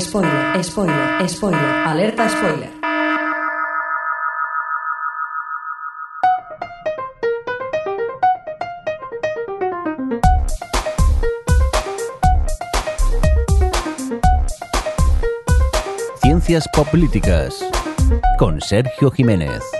Spoiler, spoiler, spoiler, alerta spoiler. Ciencias Políticas con Sergio Jiménez.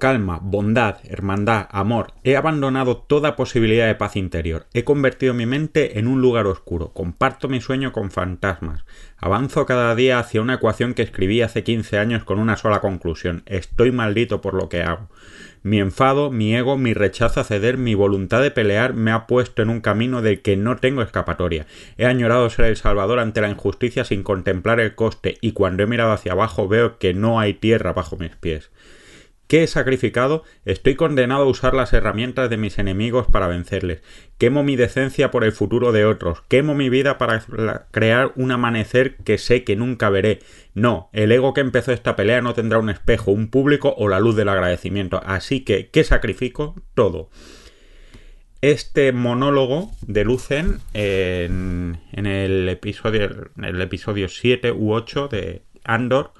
Calma, bondad, hermandad, amor. He abandonado toda posibilidad de paz interior. He convertido mi mente en un lugar oscuro. Comparto mi sueño con fantasmas. Avanzo cada día hacia una ecuación que escribí hace 15 años con una sola conclusión. Estoy maldito por lo que hago. Mi enfado, mi ego, mi rechazo a ceder, mi voluntad de pelear me ha puesto en un camino del que no tengo escapatoria. He añorado ser el salvador ante la injusticia sin contemplar el coste y cuando he mirado hacia abajo veo que no hay tierra bajo mis pies. ¿Qué he sacrificado? Estoy condenado a usar las herramientas de mis enemigos para vencerles. Quemo mi decencia por el futuro de otros. Quemo mi vida para crear un amanecer que sé que nunca veré. No, el ego que empezó esta pelea no tendrá un espejo, un público o la luz del agradecimiento. Así que, ¿qué sacrifico? Todo. Este monólogo de Lucen en, el episodio en el episodio 7 u 8 de Andor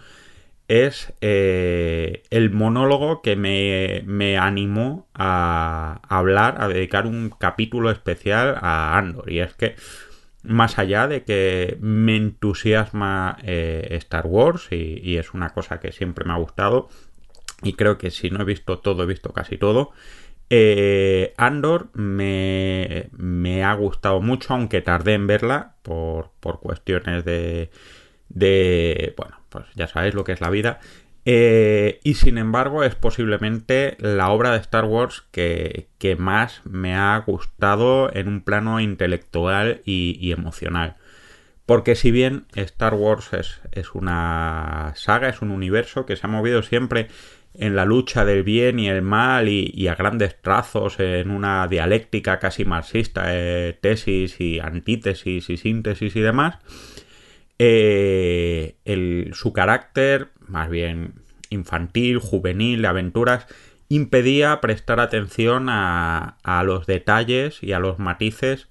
es eh, el monólogo que me, animó a, hablar, a dedicar un capítulo especial a Andor. Y es que, más allá de que me entusiasma eh, Star Wars y, es una cosa que siempre me ha gustado, y creo que si no he visto todo, he visto casi todo. Eh, Andor me, me, ha gustado mucho, aunque tardé en verla por, por cuestiones de, de, bueno, pues ya sabéis lo que es la vida. Eh, y sin embargo es posiblemente la obra de Star Wars que, más me ha gustado en un plano intelectual y, emocional. Porque si bien Star Wars es, es, una saga, es un universo que se ha movido siempre en la lucha del bien y el mal y, a grandes trazos en una dialéctica casi marxista, eh, tesis y antítesis y síntesis y demás, eh, su carácter, más bien infantil, juvenil, de aventuras, impedía prestar atención a, los detalles y a los matices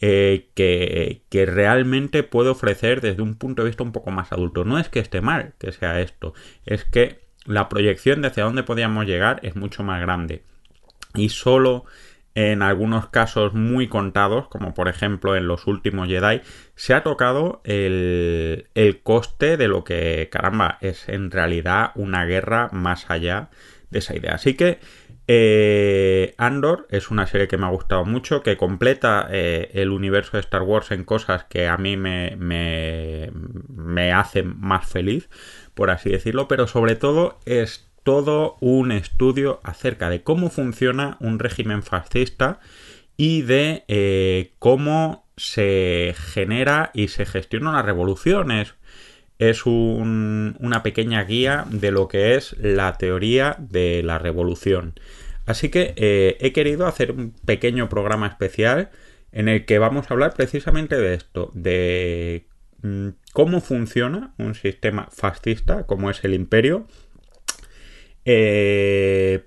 eh, que, que, realmente puede ofrecer desde un punto de vista un poco más adulto. No es que esté mal que sea esto, es que la proyección de hacia dónde podíamos llegar es mucho más grande. Y solo en algunos casos muy contados, como por ejemplo en los últimos Jedi, se ha tocado el, coste de lo que, caramba, es en realidad una guerra más allá de esa idea. Así que eh, Andor es una serie que me ha gustado mucho, que completa eh, el universo de Star Wars en cosas que a mí me, me, me hacen más feliz, por así decirlo, pero sobre todo es todo un estudio acerca de cómo funciona un régimen fascista y de eh, cómo se genera y se gestiona una revolución. Es, una pequeña guía de lo que es la teoría de la revolución. Así que eh, he querido hacer un pequeño programa especial en el que vamos a hablar precisamente de esto, de mm, cómo funciona un sistema fascista como es el imperio, eh,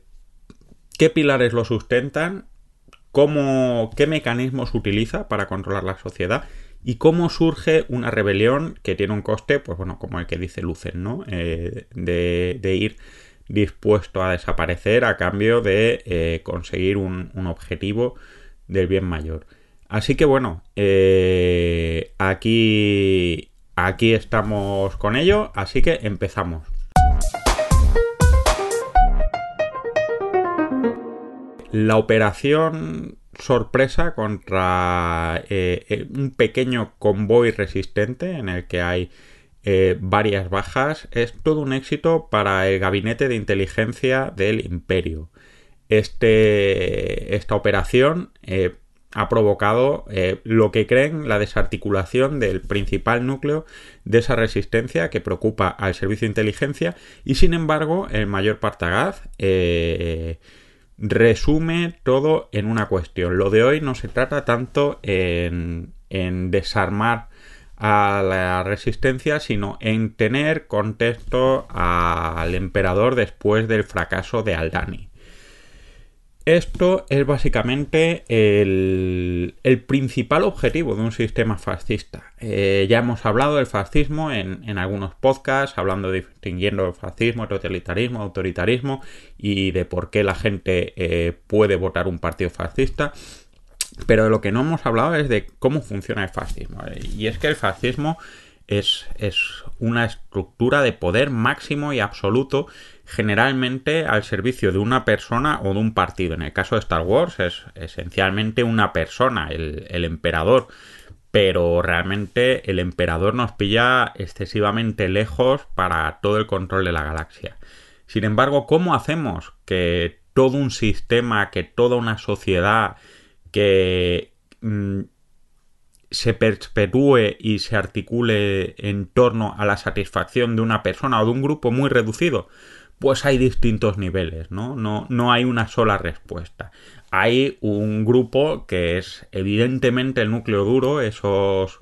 ¿Qué pilares lo sustentan? Cómo, ¿Qué mecanismos utiliza para controlar la sociedad? ¿Y cómo surge una rebelión que tiene un coste, pues bueno, como el que dice Lucen, ¿no? Eh, de, ir dispuesto a desaparecer a cambio de eh, conseguir un, objetivo del bien mayor. Así que bueno, aquí, aquí estamos con ello, así que empezamos. La operación sorpresa contra eh, eh, un pequeño convoy resistente en el que hay eh, varias bajas es todo un éxito para el gabinete de inteligencia del imperio. Este, esta operación ha provocado lo que creen la desarticulación del principal núcleo de esa resistencia que preocupa al servicio de inteligencia y sin embargo el mayor Partagaz resume todo en una cuestión. Lo de hoy no se trata tanto en, desarmar a la resistencia, sino en tener contexto al emperador después del fracaso de Aldani. Esto es básicamente el, principal objetivo de un sistema fascista. Eh, ya hemos hablado del fascismo en, algunos podcasts, hablando distinguiendo el fascismo, totalitarismo, autoritarismo y de por qué la gente eh, puede votar un partido fascista. Pero de lo que no hemos hablado es de cómo funciona el fascismo. Y es que el fascismo es, es una estructura de poder máximo y absoluto generalmente al servicio de una persona o de un partido. En el caso de Star Wars es esencialmente una persona, el, emperador, pero realmente el emperador nos pilla excesivamente lejos para todo el control de la galaxia. Sin embargo, ¿cómo hacemos que todo un sistema, que toda una sociedad que mm, se perpetúe y se articule en torno a la satisfacción de una persona o de un grupo muy reducido? Pues hay distintos niveles, ¿no? No, no hay una sola respuesta. Hay un grupo que es evidentemente el núcleo duro, esos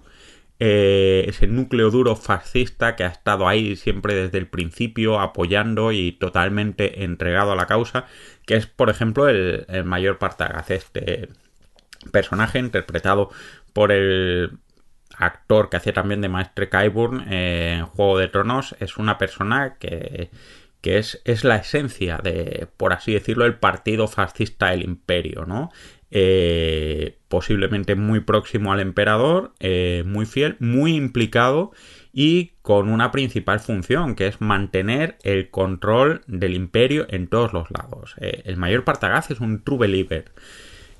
eh, ese núcleo duro fascista que ha estado ahí siempre desde el principio apoyando y totalmente entregado a la causa, que es por ejemplo el, mayor Partagaz, este personaje interpretado por el actor que hacía también de Maestre Kyburn en Juego de Tronos, es una persona que que es, es, la esencia de, por así decirlo, el partido fascista del imperio, ¿no? Eh, posiblemente muy próximo al emperador, eh, muy fiel, muy implicado y con una principal función, que es mantener el control del imperio en todos los lados. Eh, el mayor Partagaz es un true believer.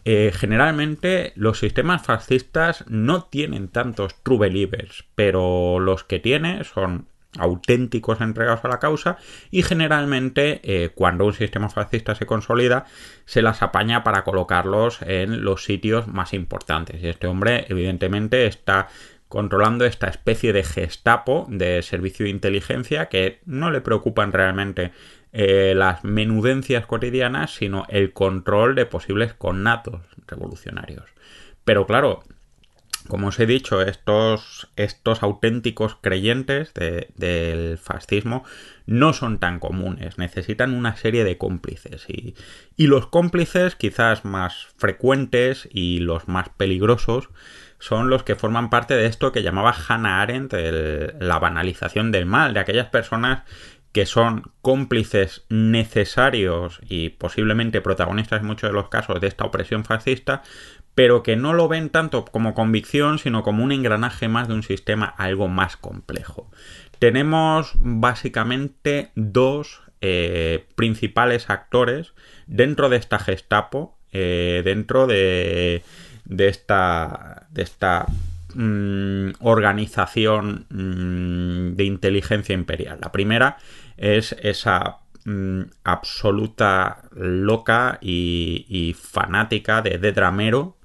generalmente los sistemas fascistas no tienen tantos true believers, pero los que tiene son auténticos entregados a la causa y generalmente eh, cuando un sistema fascista se consolida se las apaña para colocarlos en los sitios más importantes. Y este hombre evidentemente está controlando esta especie de gestapo de servicio de inteligencia que no le preocupan realmente eh, las menudencias cotidianas sino el control de posibles connatos revolucionarios. Pero claro como os he dicho, estos, estos auténticos creyentes del fascismo no son tan comunes, necesitan una serie de cómplices. Y, y, los cómplices quizás más frecuentes y los más peligrosos son los que forman parte de esto que llamaba Hannah Arendt la banalización del mal, de aquellas personas que son cómplices necesarios y posiblemente protagonistas en muchos de los casos de esta opresión fascista, pero que no lo ven tanto como convicción, sino como un engranaje más de un sistema algo más complejo. Tenemos básicamente dos eh, principales actores dentro de esta Gestapo, eh, dentro de, de, esta, de esta mm, organización mm, de inteligencia imperial. La primera es esa mm, absoluta loca y, y, fanática de Dedramero,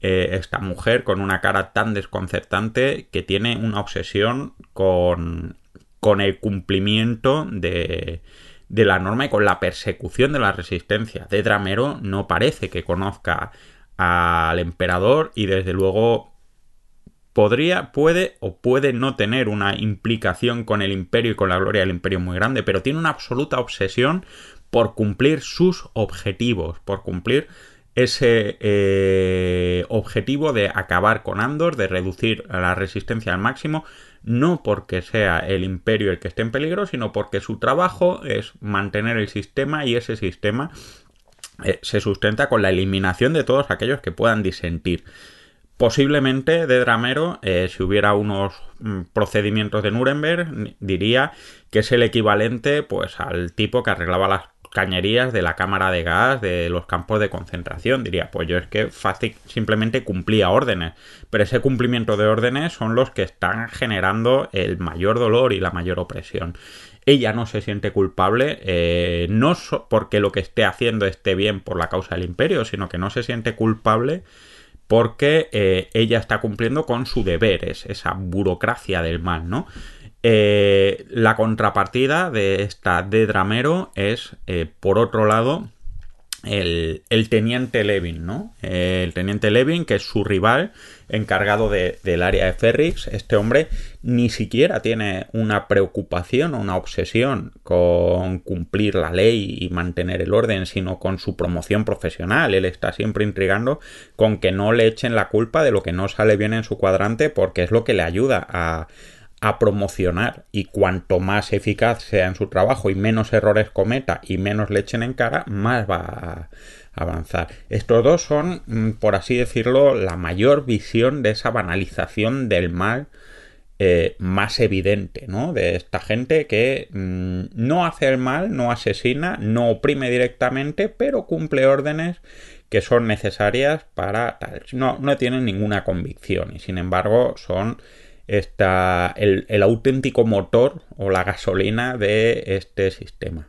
eh, esta mujer con una cara tan desconcertante que tiene una obsesión con, con el cumplimiento de, de la norma y con la persecución de la resistencia. De Dramero no parece que conozca al emperador y desde luego podría, puede o puede no tener una implicación con el imperio y con la gloria del imperio muy grande, pero tiene una absoluta obsesión por cumplir sus objetivos, por cumplir ese eh, objetivo de acabar con Andor, de reducir la resistencia al máximo, no porque sea el imperio el que esté en peligro, sino porque su trabajo es mantener el sistema y ese sistema eh, se sustenta con la eliminación de todos aquellos que puedan disentir. Posiblemente de Dramero, eh, si hubiera unos mm, procedimientos de Nuremberg, diría que es el equivalente pues al tipo que arreglaba las cañerías de la cámara de gas, de los campos de concentración. Diría, pues yo es que fácil simplemente cumplía órdenes, pero ese cumplimiento de órdenes son los que están generando el mayor dolor y la mayor opresión. Ella no se siente culpable, eh, no porque lo que esté haciendo esté bien por la causa del imperio, sino que no se siente culpable porque eh, ella está cumpliendo con su deberes, esa burocracia del mal, ¿no? Eh, la contrapartida de esta de Dramero es, eh, por otro lado, el, teniente Levin, ¿no? El teniente Levin, que es su rival encargado del área de Ferrix. Este hombre ni siquiera tiene una preocupación o una obsesión con cumplir la ley y mantener el orden, sino con su promoción profesional. Él está siempre intrigando con que no le echen la culpa de lo que no sale bien en su cuadrante porque es lo que le ayuda a a promocionar y cuanto más eficaz sea en su trabajo y menos errores cometa y menos le echen en cara, más va a avanzar. Estos dos son, mm, por así decirlo, la mayor visión de esa banalización del mal eh, más evidente, ¿no? De esta gente que mm, no hace el mal, no asesina, no oprime directamente, pero cumple órdenes que son necesarias para tal. No, no tienen ninguna convicción y sin embargo son está el, auténtico motor o la gasolina de este sistema.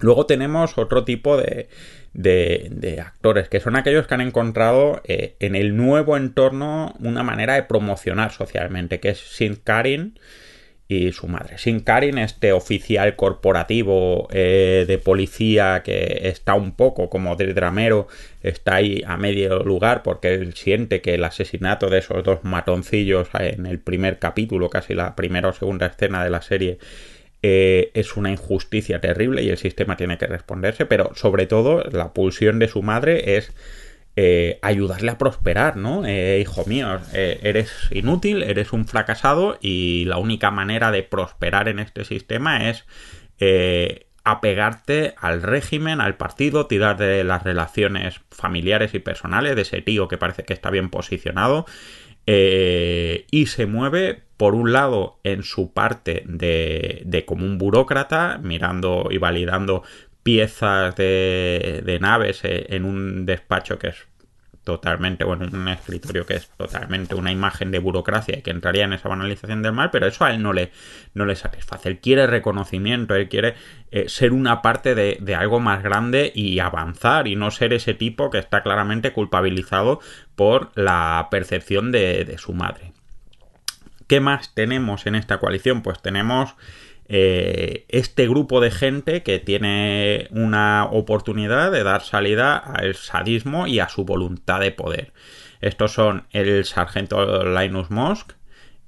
Luego tenemos otro tipo de, de, actores, que son aquellos que han encontrado eh, en el nuevo entorno una manera de promocionar socialmente, que es Sint Karin, y su madre. Sin Karin, este oficial corporativo eh, de policía que está un poco como del dramero, está ahí a medio lugar porque él siente que el asesinato de esos dos matoncillos en el primer capítulo, casi la primera o segunda escena de la serie, eh, es una injusticia terrible y el sistema tiene que responderse, pero sobre todo la pulsión de su madre es eh, ayudarle a prosperar, ¿no? Eh, hijo mío, eh, eres inútil, eres un fracasado y la única manera de prosperar en este sistema es apegarte al régimen, al partido, tirar de las relaciones familiares y personales de ese tío que parece que está bien posicionado y se mueve por un lado en su parte de, de como un burócrata mirando y validando piezas de, naves en un despacho que es totalmente, bueno, un escritorio que es totalmente una imagen de burocracia y que entraría en esa banalización del mal, pero eso a él no le, no le satisface. Él quiere reconocimiento, él quiere eh, ser una parte de, algo más grande y avanzar y no ser ese tipo que está claramente culpabilizado por la percepción de su madre. ¿Qué más tenemos en esta coalición? Pues tenemos eh, este grupo de gente que tiene una oportunidad de dar salida al sadismo y a su voluntad de poder. Estos son el sargento Linus Mosk,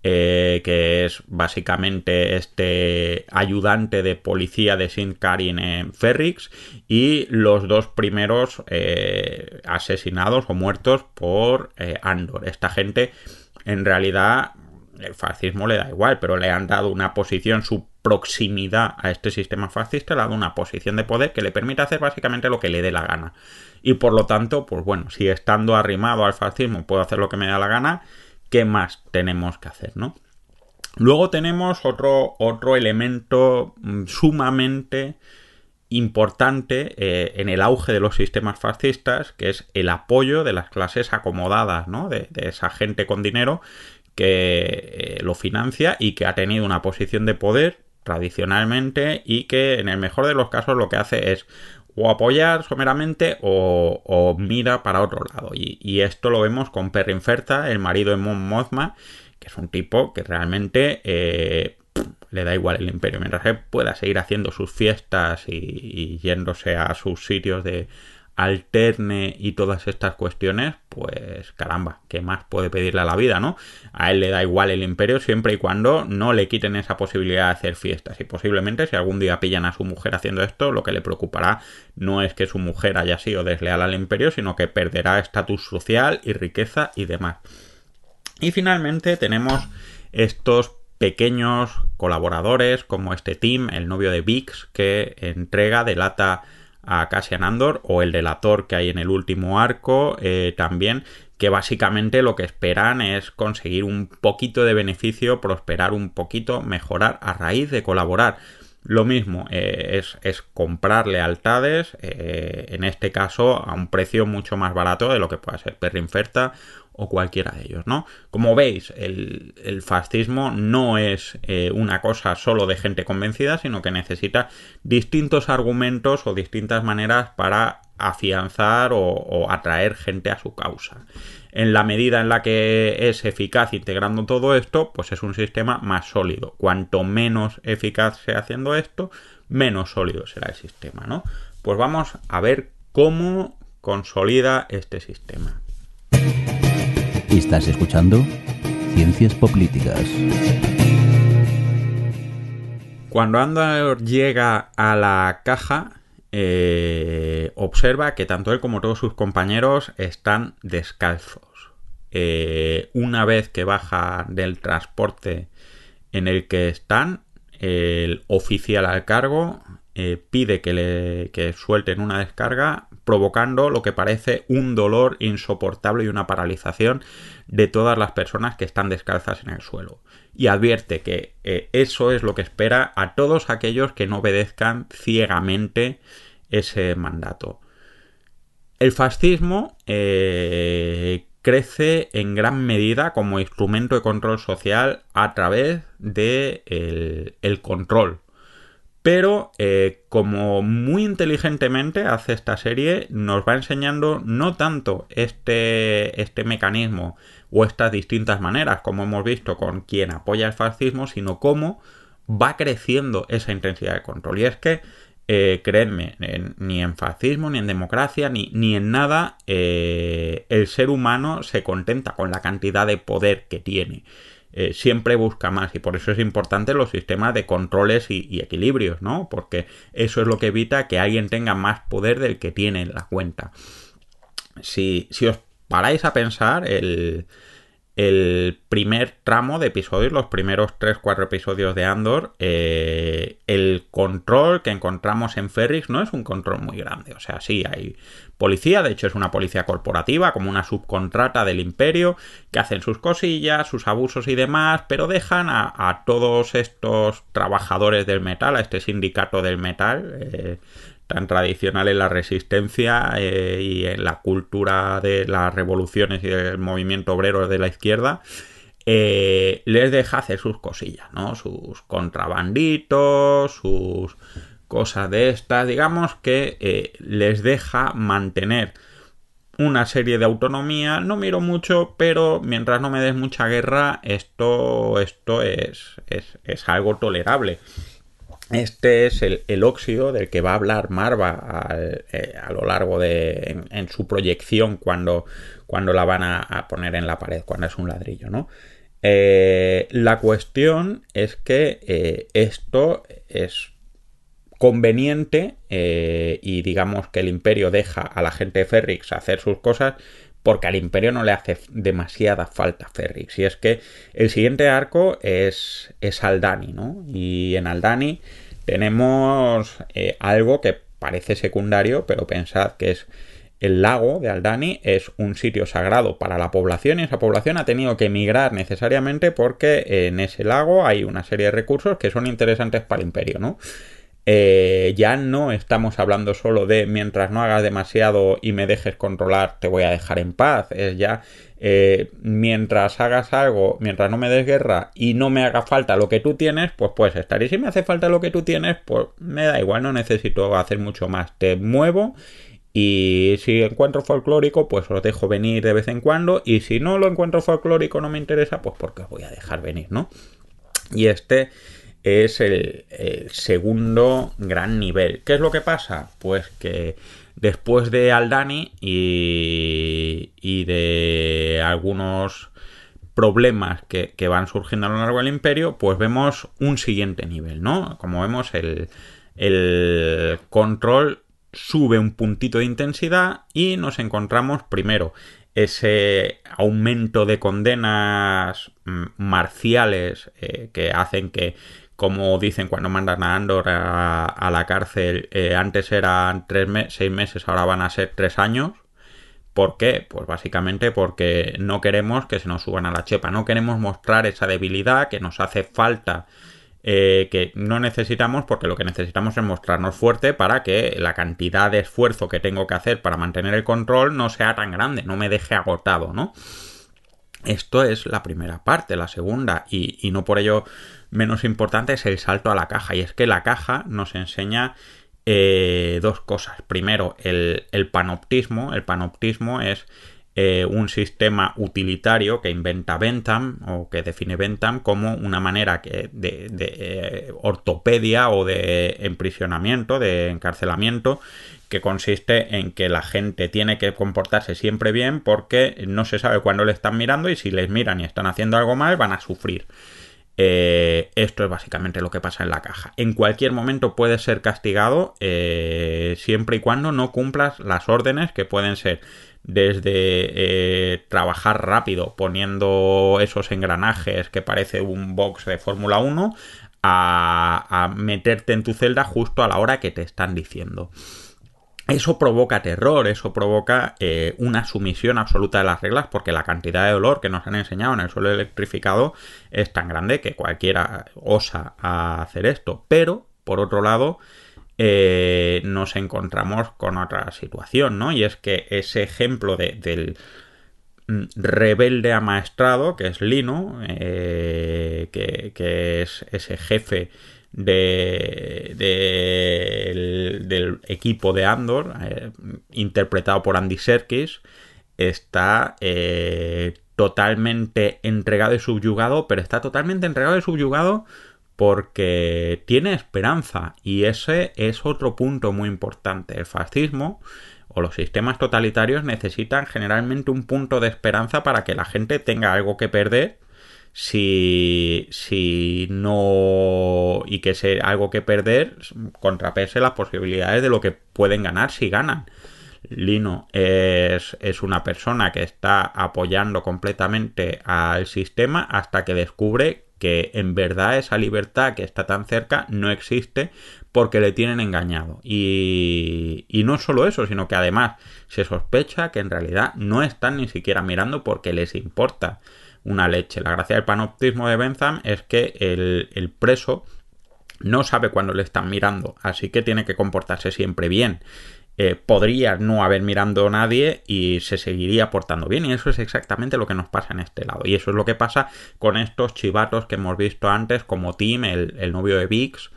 eh, que es básicamente este ayudante de policía de Sint Karin en Ferrix, y los dos primeros eh, asesinados o muertos por Andor. Esta gente en realidad el fascismo le da igual, pero le han dado una posición, su proximidad a este sistema fascista, le ha dado una posición de poder que le permite hacer básicamente lo que le dé la gana. Y por lo tanto, pues bueno, si estando arrimado al fascismo puedo hacer lo que me da la gana, ¿qué más tenemos que hacer, no? Luego tenemos otro, otro elemento mm, sumamente importante eh, en el auge de los sistemas fascistas, que es el apoyo de las clases acomodadas, ¿no? de esa gente con dinero que eh, lo financia y que ha tenido una posición de poder tradicionalmente y que en el mejor de los casos lo que hace es o apoyar someramente o, mira para otro lado. Y, esto lo vemos con Perrin Ferta, el marido de Mon Mothma, que es un tipo que realmente eh, le da igual el imperio. Mientras él pueda seguir haciendo sus fiestas y yéndose a sus sitios de alterne y todas estas cuestiones, pues caramba, ¿qué más puede pedirle a la vida, no? A él le da igual el imperio siempre y cuando no le quiten esa posibilidad de hacer fiestas. Y posiblemente si algún día pillan a su mujer haciendo esto, lo que le preocupará no es que su mujer haya sido desleal al imperio, sino que perderá estatus social y riqueza y demás. Y finalmente tenemos estos pequeños colaboradores como este team, el novio de Vix, que entrega, delata a Cassian Andor o el delator que hay en el último arco eh, también que básicamente lo que esperan es conseguir un poquito de beneficio, prosperar un poquito, mejorar a raíz de colaborar. Lo mismo eh, es, comprar lealtades, eh, en este caso a un precio mucho más barato de lo que pueda ser Perrinferta o cualquiera de ellos, ¿no? Como veis, el, fascismo no es eh, una cosa solo de gente convencida, sino que necesita distintos argumentos o distintas maneras para afianzar o, atraer gente a su causa. En la medida en la que es eficaz integrando todo esto, pues es un sistema más sólido. Cuanto menos eficaz sea haciendo esto, menos sólido será el sistema, ¿no? Pues vamos a ver cómo consolida este sistema. Estás escuchando Ciencias Políticas. Cuando Andor llega a la caja, eh, observa que tanto él como todos sus compañeros están descalzos. Eh, una vez que baja del transporte en el que están, el oficial al cargo eh, pide que le que suelten una descarga provocando lo que parece un dolor insoportable y una paralización de todas las personas que están descalzas en el suelo. Y advierte que eh, eso es lo que espera a todos aquellos que no obedezcan ciegamente ese mandato. El fascismo eh, crece en gran medida como instrumento de control social a través de el, control. Pero eh, como muy inteligentemente hace esta serie, nos va enseñando no tanto este, este mecanismo o estas distintas maneras, como hemos visto con quien apoya el fascismo, sino cómo va creciendo esa intensidad de control. Y es que eh, creedme, ni en fascismo, ni en democracia, ni, ni en nada, eh, el ser humano se contenta con la cantidad de poder que tiene. Eh, siempre busca más y por eso es importante los sistemas de controles y, equilibrios, ¿no? Porque eso es lo que evita que alguien tenga más poder del que tiene en la cuenta. Si, si os paráis a pensar, el, el primer tramo de episodios, los primeros 3-4 episodios de Andor, eh, el control que encontramos en Ferrix no es un control muy grande. O sea, sí, hay policía, de hecho es una policía corporativa, como una subcontrata del imperio, que hacen sus cosillas, sus abusos y demás, pero dejan a, todos estos trabajadores del metal, a este sindicato del metal, eh, tan tradicional en la resistencia eh, y en la cultura de las revoluciones y del movimiento obrero de la izquierda, eh, les deja hacer sus cosillas, ¿no? Sus contrabanditos, sus cosas de estas, digamos que eh, les deja mantener una serie de autonomía. No miro mucho, pero mientras no me des mucha guerra, esto, esto es, es algo tolerable. Este es el, óxido del que va a hablar Marva eh, a lo largo de. En, su proyección cuando, cuando la van a, poner en la pared, cuando es un ladrillo, ¿no? Eh, la cuestión es que eh, esto es conveniente y digamos que el imperio deja a la gente de Ferrix hacer sus cosas porque al imperio no le hace demasiada falta Ferrix. Y es que el siguiente arco es, es Aldani, ¿no? Y en Aldani tenemos eh, algo que parece secundario, pero pensad que es el lago de Aldani es un sitio sagrado para la población y esa población ha tenido que emigrar necesariamente porque en ese lago hay una serie de recursos que son interesantes para el imperio, ¿no? Eh, ya no estamos hablando solo de mientras no hagas demasiado y me dejes controlar, te voy a dejar en paz. Es ya eh, mientras hagas algo, mientras no me des guerra y no me haga falta lo que tú tienes, pues puedes estar. Y si me hace falta lo que tú tienes, pues me da igual, no necesito hacer mucho más. Te muevo y si encuentro folclórico, pues os dejo venir de vez en cuando. Y si no lo encuentro folclórico, no me interesa, pues porque voy a dejar venir, ¿no? Y este es el, segundo gran nivel. ¿Qué es lo que pasa? Pues que después de Aldani y, y de algunos problemas que, van surgiendo a lo largo del imperio, pues vemos un siguiente nivel, ¿no? Como vemos, el, control sube un puntito de intensidad y nos encontramos primero ese aumento de condenas mm, marciales eh, que hacen que como dicen cuando mandan a Andor a, la cárcel, eh, antes eran tres seis meses, ahora van a ser tres años. ¿Por qué? Pues básicamente porque no queremos que se nos suban a la chepa, no queremos mostrar esa debilidad que nos hace falta, eh, que no necesitamos porque lo que necesitamos es mostrarnos fuerte para que la cantidad de esfuerzo que tengo que hacer para mantener el control no sea tan grande, no me deje agotado, ¿no? Esto es la primera parte, la segunda, y no por ello menos importante es el salto a la caja. Y es que la caja nos enseña eh, dos cosas. Primero, el, panoptismo. El panoptismo es eh, un sistema utilitario que inventa Bentham o que define Bentham como una manera que de, eh, ortopedia o de emprisionamiento, de encarcelamiento, que consiste en que la gente tiene que comportarse siempre bien porque no se sabe cuándo le están mirando y si les miran y están haciendo algo mal van a sufrir. Eh, esto es básicamente lo que pasa en la caja. En cualquier momento puedes ser castigado siempre y cuando no cumplas las órdenes que pueden ser desde eh, trabajar rápido poniendo esos engranajes que parece un box de Fórmula 1 a, meterte en tu celda justo a la hora que te están diciendo. Eso provoca terror, eso provoca eh, una sumisión absoluta de las reglas porque la cantidad de dolor que nos han enseñado en el suelo electrificado es tan grande que cualquiera osa hacer esto. Pero, por otro lado, eh, nos encontramos con otra situación, ¿no? Y es que ese ejemplo del mm, rebelde amaestrado, que es Lino, eh, que, es ese jefe de, del, equipo de Andor, eh, interpretado por Andy Serkis, está totalmente entregado y subyugado, pero está totalmente entregado y subyugado porque tiene esperanza y ese es otro punto muy importante. El fascismo o los sistemas totalitarios necesitan generalmente un punto de esperanza para que la gente tenga algo que perder si, si no y que ese algo que perder contrapese las posibilidades de lo que pueden ganar si ganan. Lino es, es, una persona que está apoyando completamente al sistema hasta que descubre que en verdad esa libertad que está tan cerca no existe porque le tienen engañado. Y, y no solo eso, sino que además se sospecha que en realidad no están ni siquiera mirando porque les importa una leche. La gracia del panoptismo de Bentham es que el, el preso no sabe cuándo le están mirando, así que tiene que comportarse siempre bien. Eh, podría no haber mirando a nadie y se seguiría portando bien. Y eso es exactamente lo que nos pasa en este lado. Y eso es lo que pasa con estos chivatos que hemos visto antes, como Tim, el, novio de Vix,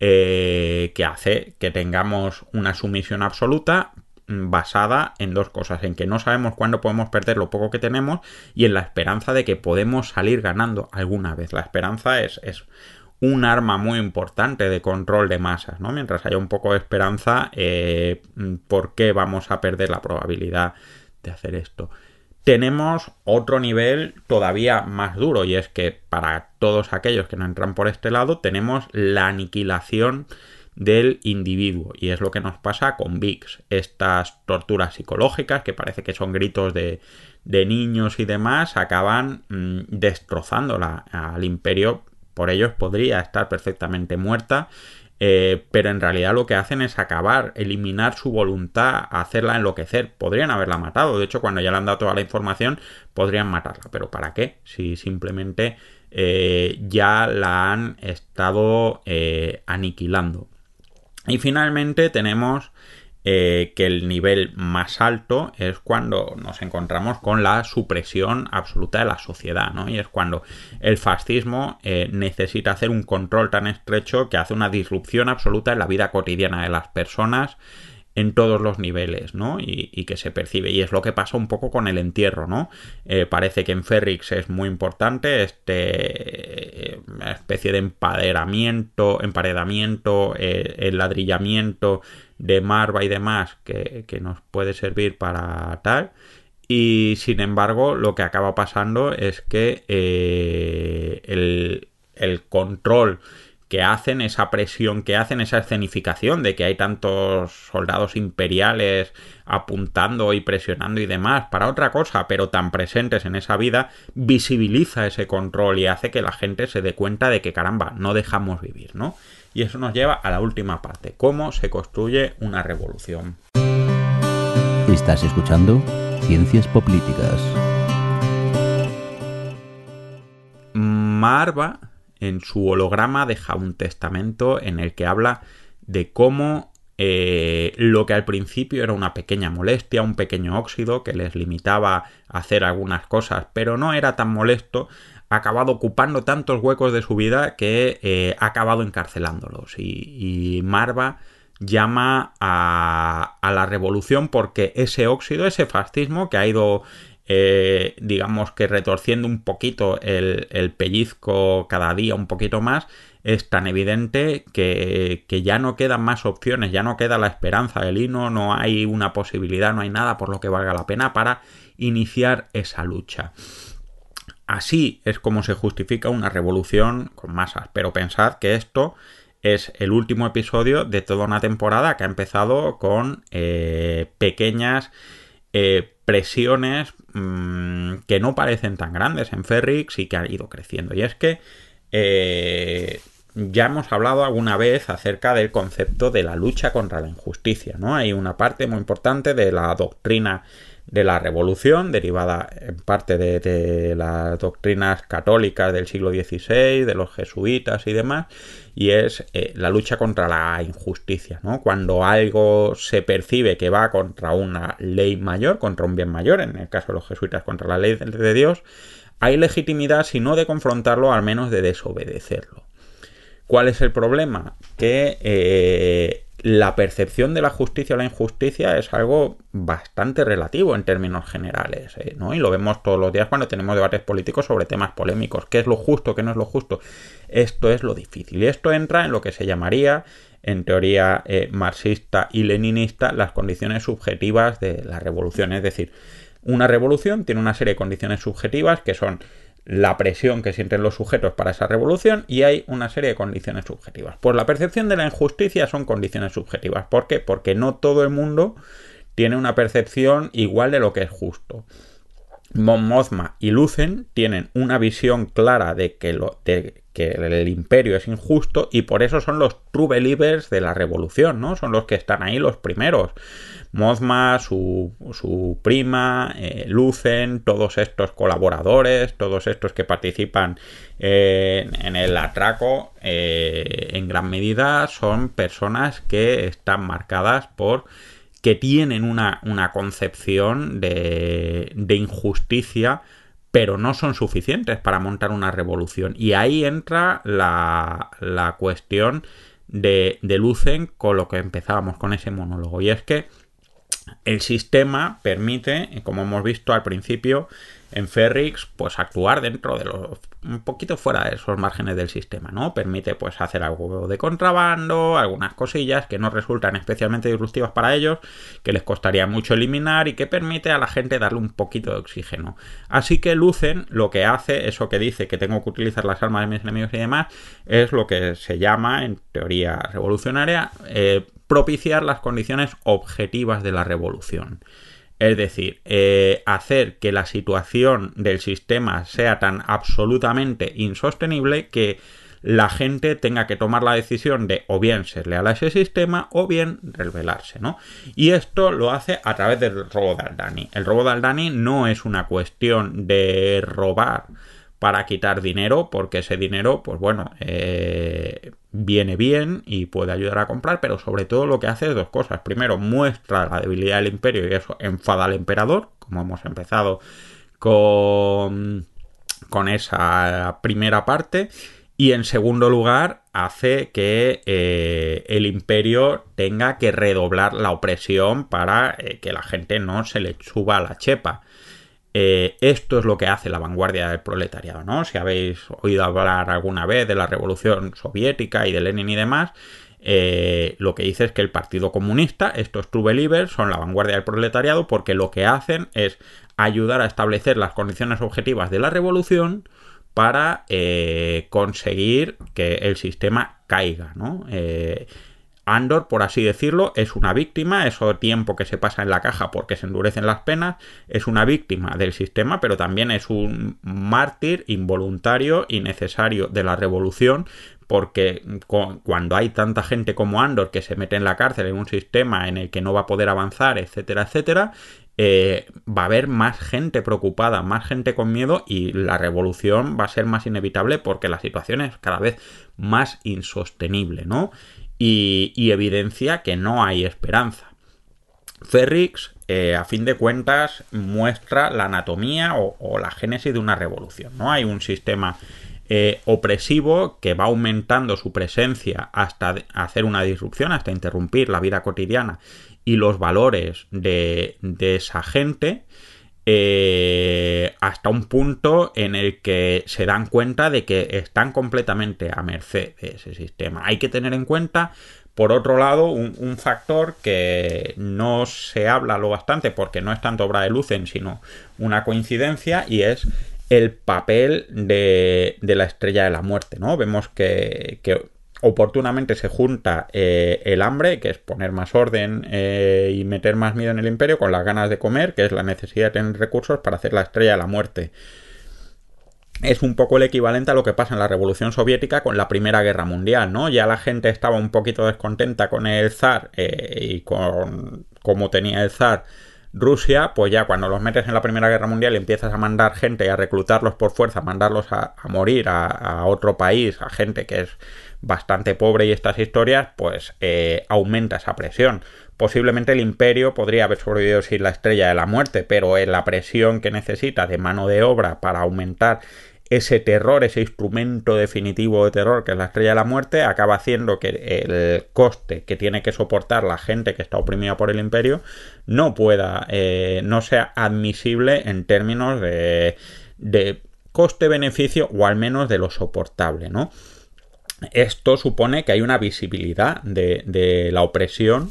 eh, que hace que tengamos una sumisión absoluta basada en dos cosas, en que no sabemos cuándo podemos perder lo poco que tenemos y en la esperanza de que podemos salir ganando alguna vez. La esperanza es, es un arma muy importante de control de masas, ¿no? Mientras haya un poco de esperanza, eh, ¿por qué vamos a perder la probabilidad de hacer esto? Tenemos otro nivel todavía más duro y es que para todos aquellos que no entran por este lado tenemos la aniquilación del individuo y es lo que nos pasa con VIX, estas torturas psicológicas que parece que son gritos de, de niños y demás acaban mm, destrozándola al imperio por ellos podría estar perfectamente muerta, eh, pero en realidad lo que hacen es acabar, eliminar su voluntad, hacerla enloquecer. Podrían haberla matado, de hecho cuando ya le han dado toda la información podrían matarla, pero ¿para qué? Si simplemente eh, ya la han estado eh, aniquilando. Y finalmente tenemos eh, que el nivel más alto es cuando nos encontramos con la supresión absoluta de la sociedad, ¿no? Y es cuando el fascismo eh, necesita hacer un control tan estrecho que hace una disrupción absoluta en la vida cotidiana de las personas en todos los niveles, ¿no? Y, que se percibe. Y es lo que pasa un poco con el entierro, ¿no? Eh, parece que en Ferrix es muy importante este especie de empaderamiento, emparedamiento, el ladrillamiento de Marva y demás que, nos puede servir para tal. Y sin embargo, lo que acaba pasando es que eh, el, el, control que hacen, esa presión que hacen, esa escenificación de que hay tantos soldados imperiales apuntando y presionando y demás para otra cosa, pero tan presentes en esa vida, visibiliza ese control y hace que la gente se dé cuenta de que caramba, no dejamos vivir, ¿no? Y eso nos lleva a la última parte, cómo se construye una revolución. Estás escuchando Ciencias Políticas. Marva, en su holograma, deja un testamento en el que habla de cómo eh, lo que al principio era una pequeña molestia, un pequeño óxido que les limitaba a hacer algunas cosas, pero no era tan molesto, ha acabado ocupando tantos huecos de su vida que eh, ha acabado encarcelándolos. Y, Marva llama a, la revolución porque ese óxido, ese fascismo que ha ido, eh, digamos que retorciendo un poquito el, el, pellizco cada día un poquito más, es tan evidente que, que, ya no quedan más opciones, ya no queda la esperanza del hino, no hay una posibilidad, no hay nada por lo que valga la pena para iniciar esa lucha. Así es como se justifica una revolución con masas, pero pensad que esto es el último episodio de toda una temporada que ha empezado con eh, pequeñas eh, presiones mm, que no parecen tan grandes en Ferrix y que han ido creciendo. Y es que eh, ya hemos hablado alguna vez acerca del concepto de la lucha contra la injusticia, ¿no? Hay una parte muy importante de la doctrina de la revolución, derivada en parte de, las doctrinas católicas del siglo XVI, de los jesuitas y demás, y es eh, la lucha contra la injusticia, ¿no? Cuando algo se percibe que va contra una ley mayor, contra un bien mayor, en el caso de los jesuitas contra la ley de Dios, hay legitimidad, si no de confrontarlo, al menos de desobedecerlo. ¿Cuál es el problema? Que eh, la percepción de la justicia o la injusticia es algo bastante relativo en términos generales, ¿eh? ¿no? Y lo vemos todos los días cuando tenemos debates políticos sobre temas polémicos. ¿Qué es lo justo? ¿Qué no es lo justo? Esto es lo difícil. Y esto entra en lo que se llamaría, en teoría eh, marxista y leninista, las condiciones subjetivas de la revolución. Es decir, una revolución tiene una serie de condiciones subjetivas que son la presión que sienten los sujetos para esa revolución y hay una serie de condiciones subjetivas. Pues la percepción de la injusticia son condiciones subjetivas. ¿Por qué? Porque no todo el mundo tiene una percepción igual de lo que es justo. Mon Mothma y Lucen tienen una visión clara de que, de que el imperio es injusto y por eso son los true believers de la revolución, ¿no? Son los que están ahí los primeros. Mothma, su, su prima, eh, Lucen, todos estos colaboradores, todos estos que participan eh, en el atraco, eh, en gran medida son personas que están marcadas por que tienen una, una concepción de, de injusticia pero no son suficientes para montar una revolución. Y ahí entra la, la cuestión de, de Lucen con lo que empezábamos con ese monólogo. Y es que el sistema permite, como hemos visto al principio, en Ferrix, pues actuar dentro de los. un poquito fuera de esos márgenes del sistema, ¿no? Permite, pues, hacer algo de contrabando, algunas cosillas que no resultan especialmente disruptivas para ellos, que les costaría mucho eliminar y que permite a la gente darle un poquito de oxígeno. Así que Lucen lo que hace, eso que dice que tengo que utilizar las armas de mis enemigos y demás, es lo que se llama, en teoría revolucionaria, eh, propiciar las condiciones objetivas de la revolución. Es decir, eh, hacer que la situación del sistema sea tan absolutamente insostenible que la gente tenga que tomar la decisión de o bien ser leal a ese sistema o bien rebelarse, ¿no? Y esto lo hace a través del robo de Aldani. El robo de Aldani no es una cuestión de robar para quitar dinero, porque ese dinero, pues bueno, eh, viene bien y puede ayudar a comprar, pero sobre todo lo que hace es dos cosas. Primero, muestra la debilidad del imperio y eso enfada al emperador, como hemos empezado con, con esa primera parte. Y en segundo lugar, hace que eh, el imperio tenga que redoblar la opresión para eh, que la gente no se le suba la chepa. Eh, esto es lo que hace la vanguardia del proletariado, ¿no? Si habéis oído hablar alguna vez de la revolución soviética y de Lenin y demás, eh, lo que dice es que el Partido Comunista, estos true believers, son la vanguardia del proletariado porque lo que hacen es ayudar a establecer las condiciones objetivas de la revolución para eh, conseguir que el sistema caiga, ¿no? Andor, por así decirlo, es una víctima, eso tiempo que se pasa en la caja porque se endurecen las penas, es una víctima del sistema, pero también es un mártir involuntario y necesario de la revolución, porque cuando hay tanta gente como Andor que se mete en la cárcel en un sistema en el que no va a poder avanzar, etcétera, etcétera, eh, va a haber más gente preocupada, más gente con miedo y la revolución va a ser más inevitable porque la situación es cada vez más insostenible, ¿no? Y, evidencia que no hay esperanza. Ferrix, eh, a fin de cuentas, muestra la anatomía o, la génesis de una revolución. ¿no? Hay un sistema eh, opresivo que va aumentando su presencia hasta hacer una disrupción, hasta interrumpir la vida cotidiana y los valores de, esa gente. Eh, hasta un punto en el que se dan cuenta de que están completamente a merced de ese sistema. Hay que tener en cuenta por otro lado, un, factor que no se habla lo bastante porque no es tanto obra de Lucen, sino una coincidencia, y es el papel de, la estrella de la muerte, ¿no? Vemos que, oportunamente se junta eh, el hambre, que es poner más orden eh, y meter más miedo en el imperio, con las ganas de comer, que es la necesidad de tener recursos para hacer la estrella de la muerte es un poco el equivalente a lo que pasa en la Revolución Soviética con la Primera Guerra Mundial, ¿no? Ya la gente estaba un poquito descontenta con el zar eh, y con cómo tenía el zar Rusia, pues ya cuando los metes en la Primera Guerra Mundial y empiezas a mandar gente y a reclutarlos por fuerza, a mandarlos a, morir a, otro país, a gente que es bastante pobre y estas historias, pues eh, aumenta esa presión. Posiblemente el imperio podría haber sobrevivido sin la estrella de la muerte, pero en la presión que necesita de mano de obra para aumentar ese terror, ese instrumento definitivo de terror que es la estrella de la muerte, acaba haciendo que el coste que tiene que soportar la gente que está oprimida por el imperio no pueda, eh, no sea admisible en términos de, de coste-beneficio o al menos de lo soportable, ¿no? Esto supone que hay una visibilidad de, la opresión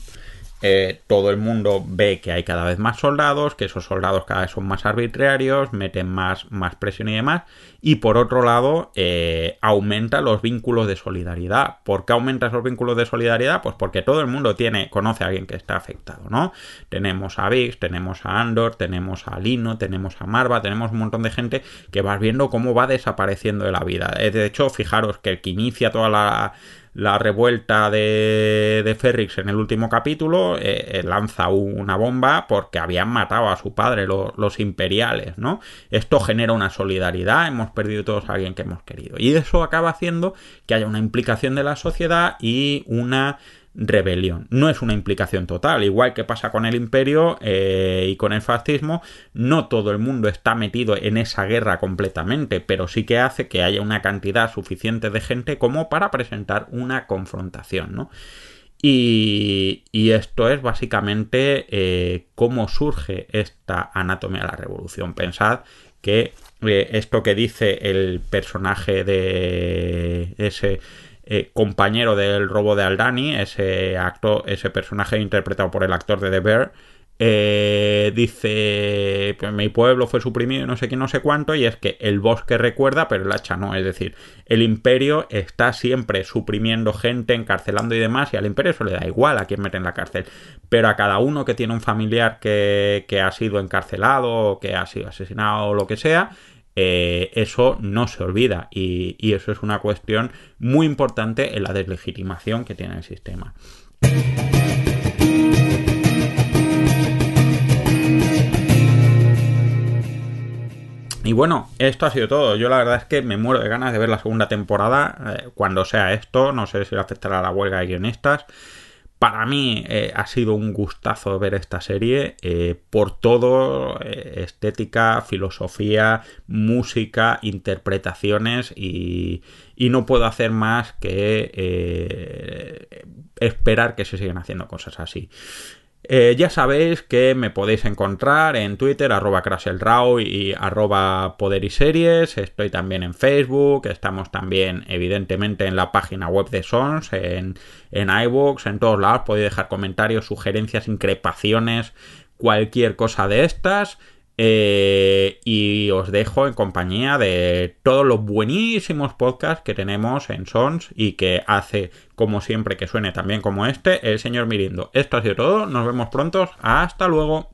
eh, todo el mundo ve que hay cada vez más soldados, que esos soldados cada vez son más arbitrarios, meten más, más presión y demás, y por otro lado eh, aumenta los vínculos de solidaridad. ¿Por qué aumenta esos vínculos de solidaridad? Pues porque todo el mundo tiene, conoce a alguien que está afectado, ¿no? Tenemos a Vix, tenemos a Andor, tenemos a Lino, tenemos a Marva, tenemos un montón de gente que vas viendo cómo va desapareciendo de la vida. Eh, de hecho, fijaros que el que inicia toda la la revuelta de, de Ferrix en el último capítulo eh, eh, lanza una bomba porque habían matado a su padre los imperiales, ¿no? Esto genera una solidaridad, hemos perdido todos a alguien que hemos querido. Y eso acaba haciendo que haya una implicación de la sociedad y una rebelión. No es una implicación total, igual que pasa con el imperio eh, y con el fascismo, no todo el mundo está metido en esa guerra completamente, pero sí que hace que haya una cantidad suficiente de gente como para presentar una confrontación, ¿no? Y, esto es básicamente eh, cómo surge esta anatomía de la revolución. Pensad que eh, esto que dice el personaje de ese eh, compañero del robo de Aldani, ese actor, ese personaje interpretado por el actor de The Bear, eh, dice pues, mi pueblo fue suprimido no sé qué no sé cuánto y es que el bosque recuerda pero el hacha no. Es decir el imperio está siempre suprimiendo gente encarcelando y demás y al imperio eso le da igual a quién mete en la cárcel. Pero a cada uno que tiene un familiar que, que ha sido encarcelado o que ha sido asesinado o lo que sea eh, eso no se olvida y, eso es una cuestión muy importante en la deslegitimación que tiene el sistema. Y bueno, esto ha sido todo. Yo la verdad es que me muero de ganas de ver la segunda temporada eh, cuando sea esto. No sé si le afectará a la huelga de guionistas. Para mí eh, ha sido un gustazo ver esta serie eh, por todo, eh, estética, filosofía, música, interpretaciones y, y, no puedo hacer más que esperar que se sigan haciendo cosas así. Eh, ya sabéis que me podéis encontrar en Twitter, arroba Crashelrao y arroba Poder y Series. Estoy también en Facebook, estamos también evidentemente en la página web de Sons, en, en iVoox, en todos lados. Podéis dejar comentarios, sugerencias, increpaciones, cualquier cosa de estas. Eh, y os dejo en compañía de todos los buenísimos podcasts que tenemos en Sons y que hace, como siempre, que suene también como este, el señor Mirindo. Esto ha sido todo, nos vemos pronto, hasta luego.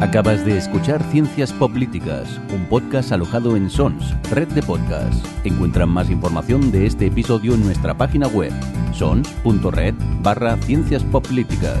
Acabas de escuchar Ciencias Políticas, un podcast alojado en Sons, red de podcasts. Encuentran más información de este episodio en nuestra página web, sons.red barra ciencias políticas